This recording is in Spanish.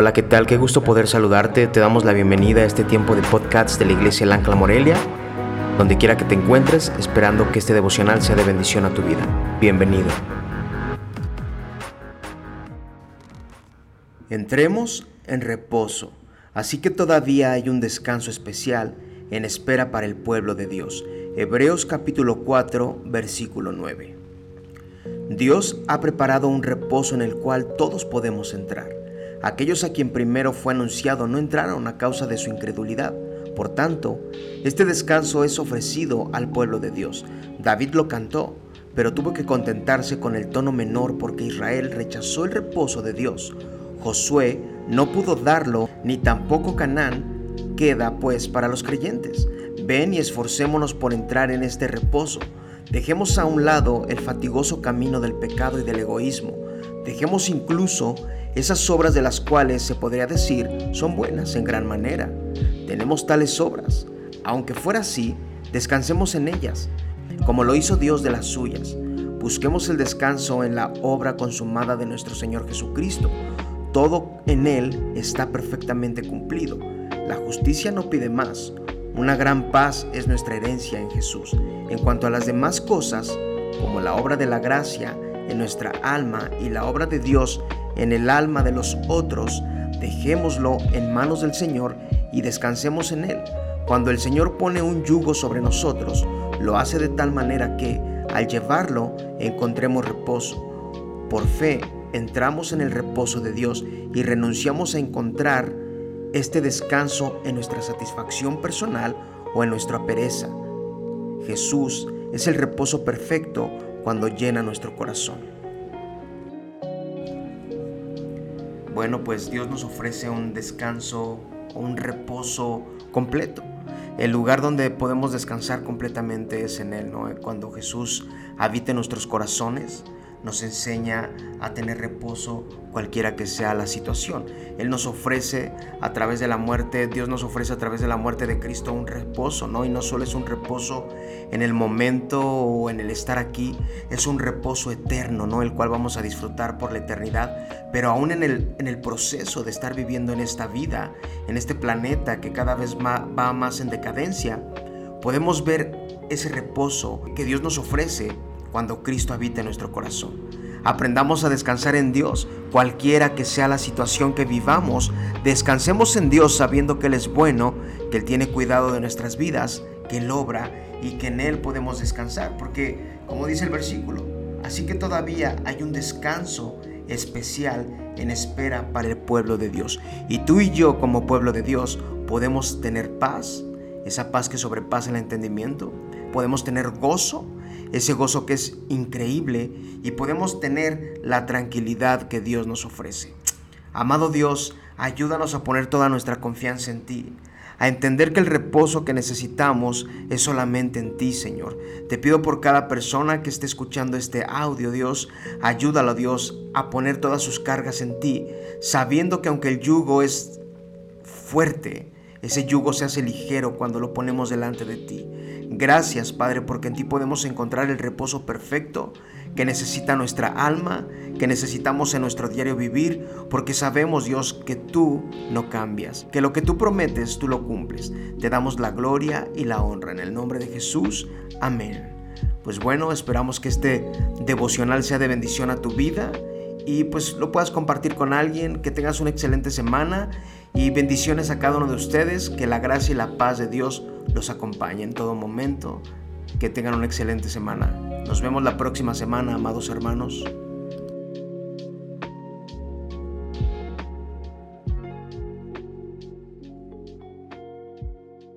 Hola, ¿qué tal? Qué gusto poder saludarte. Te damos la bienvenida a este tiempo de podcast de la Iglesia El Morelia, donde quiera que te encuentres, esperando que este devocional sea de bendición a tu vida. Bienvenido. Entremos en reposo, así que todavía hay un descanso especial en espera para el pueblo de Dios. Hebreos capítulo 4, versículo 9. Dios ha preparado un reposo en el cual todos podemos entrar. Aquellos a quien primero fue anunciado no entraron a causa de su incredulidad. Por tanto, este descanso es ofrecido al pueblo de Dios. David lo cantó, pero tuvo que contentarse con el tono menor porque Israel rechazó el reposo de Dios. Josué no pudo darlo, ni tampoco Canaán queda pues para los creyentes. Ven y esforcémonos por entrar en este reposo. Dejemos a un lado el fatigoso camino del pecado y del egoísmo. Dejemos incluso esas obras de las cuales se podría decir son buenas en gran manera. Tenemos tales obras. Aunque fuera así, descansemos en ellas, como lo hizo Dios de las suyas. Busquemos el descanso en la obra consumada de nuestro Señor Jesucristo. Todo en Él está perfectamente cumplido. La justicia no pide más. Una gran paz es nuestra herencia en Jesús. En cuanto a las demás cosas, como la obra de la gracia en nuestra alma y la obra de Dios en el alma de los otros, dejémoslo en manos del Señor y descansemos en Él. Cuando el Señor pone un yugo sobre nosotros, lo hace de tal manera que, al llevarlo, encontremos reposo. Por fe, entramos en el reposo de Dios y renunciamos a encontrar este descanso en nuestra satisfacción personal o en nuestra pereza. Jesús es el reposo perfecto cuando llena nuestro corazón. Bueno, pues Dios nos ofrece un descanso, un reposo completo. El lugar donde podemos descansar completamente es en Él, ¿no? Cuando Jesús habita en nuestros corazones, nos enseña a tener reposo cualquiera que sea la situación. Él nos ofrece a través de la muerte, Dios nos ofrece a través de la muerte de Cristo un reposo, ¿no? Y no solo es un reposo en el momento o en el estar aquí, es un reposo eterno, ¿no? El cual vamos a disfrutar por la eternidad, pero aún en el, en el proceso de estar viviendo en esta vida, en este planeta que cada vez va más en decadencia, podemos ver ese reposo que Dios nos ofrece cuando Cristo habita en nuestro corazón. Aprendamos a descansar en Dios, cualquiera que sea la situación que vivamos, descansemos en Dios sabiendo que Él es bueno, que Él tiene cuidado de nuestras vidas, que Él obra y que en Él podemos descansar, porque como dice el versículo, así que todavía hay un descanso especial en espera para el pueblo de Dios. Y tú y yo como pueblo de Dios podemos tener paz, esa paz que sobrepasa el entendimiento, podemos tener gozo, ese gozo que es increíble y podemos tener la tranquilidad que Dios nos ofrece. Amado Dios, ayúdanos a poner toda nuestra confianza en ti, a entender que el reposo que necesitamos es solamente en ti, Señor. Te pido por cada persona que esté escuchando este audio, Dios, ayúdalo, Dios, a poner todas sus cargas en ti, sabiendo que aunque el yugo es fuerte, ese yugo se hace ligero cuando lo ponemos delante de ti. Gracias, Padre, porque en ti podemos encontrar el reposo perfecto que necesita nuestra alma, que necesitamos en nuestro diario vivir, porque sabemos, Dios, que tú no cambias, que lo que tú prometes, tú lo cumples. Te damos la gloria y la honra. En el nombre de Jesús, amén. Pues bueno, esperamos que este devocional sea de bendición a tu vida y pues lo puedas compartir con alguien, que tengas una excelente semana y bendiciones a cada uno de ustedes, que la gracia y la paz de Dios los acompañe en todo momento, que tengan una excelente semana. Nos vemos la próxima semana, amados hermanos.